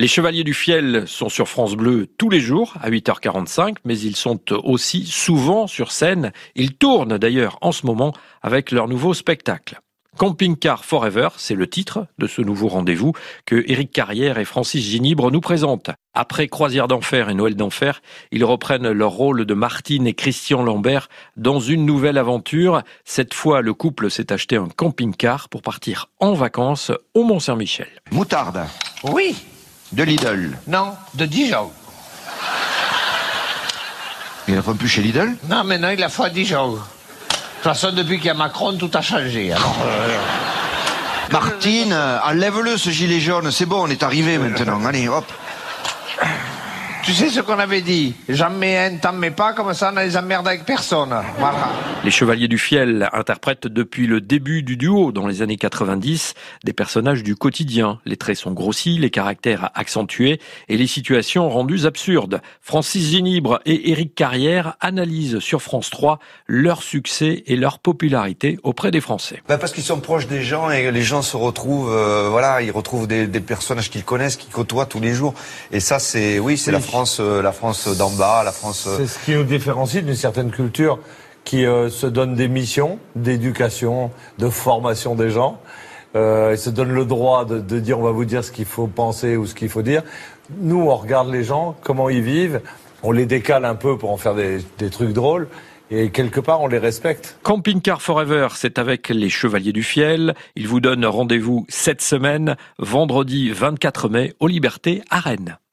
Les Chevaliers du Fiel sont sur France Bleu tous les jours à 8h45, mais ils sont aussi souvent sur scène. Ils tournent d'ailleurs en ce moment avec leur nouveau spectacle. Camping Car Forever, c'est le titre de ce nouveau rendez-vous que Éric Carrière et Francis Ginibre nous présentent. Après Croisière d'enfer et Noël d'enfer, ils reprennent leur rôle de Martine et Christian Lambert dans une nouvelle aventure. Cette fois, le couple s'est acheté un camping-car pour partir en vacances au Mont-Saint-Michel. Moutarde. Oui. De Lidl. Non, de Dijon. Il n'y en a plus chez Lidl Non, mais non, il a fait à Dijon. De toute façon, depuis qu'il y a Macron, tout a changé. Alors, euh... Martine, enlève-le ce gilet jaune, c'est bon, on est arrivé maintenant. Allez, hop. Tu sais ce qu'on avait dit J'en mets un, t'en mets pas, comme ça on a les emmerdes avec personne. Voilà. Les Chevaliers du Fiel interprètent depuis le début du duo, dans les années 90, des personnages du quotidien. Les traits sont grossis, les caractères accentués et les situations rendues absurdes. Francis Ginibre et Éric Carrière analysent sur France 3 leur succès et leur popularité auprès des Français. Ben parce qu'ils sont proches des gens et les gens se retrouvent, euh, voilà, ils retrouvent des, des personnages qu'ils connaissent, qu'ils côtoient tous les jours. Et ça, c'est, oui, c'est Oui. la France, euh, la France d'en bas, la France. euh, C'est ce qui nous différencie d'une certaine culture qui euh, se donne des missions d'éducation, de formation des gens, euh, se donne le droit de, de dire on va vous dire ce qu'il faut penser ou ce qu'il faut dire. Nous, on regarde les gens, comment ils vivent, on les décale un peu pour en faire des, des trucs drôles, et quelque part on les respecte. Camping Car Forever, c'est avec les Chevaliers du Fiel. Ils vous donnent rendez-vous cette semaine, vendredi 24 mai, aux Libertés à Rennes.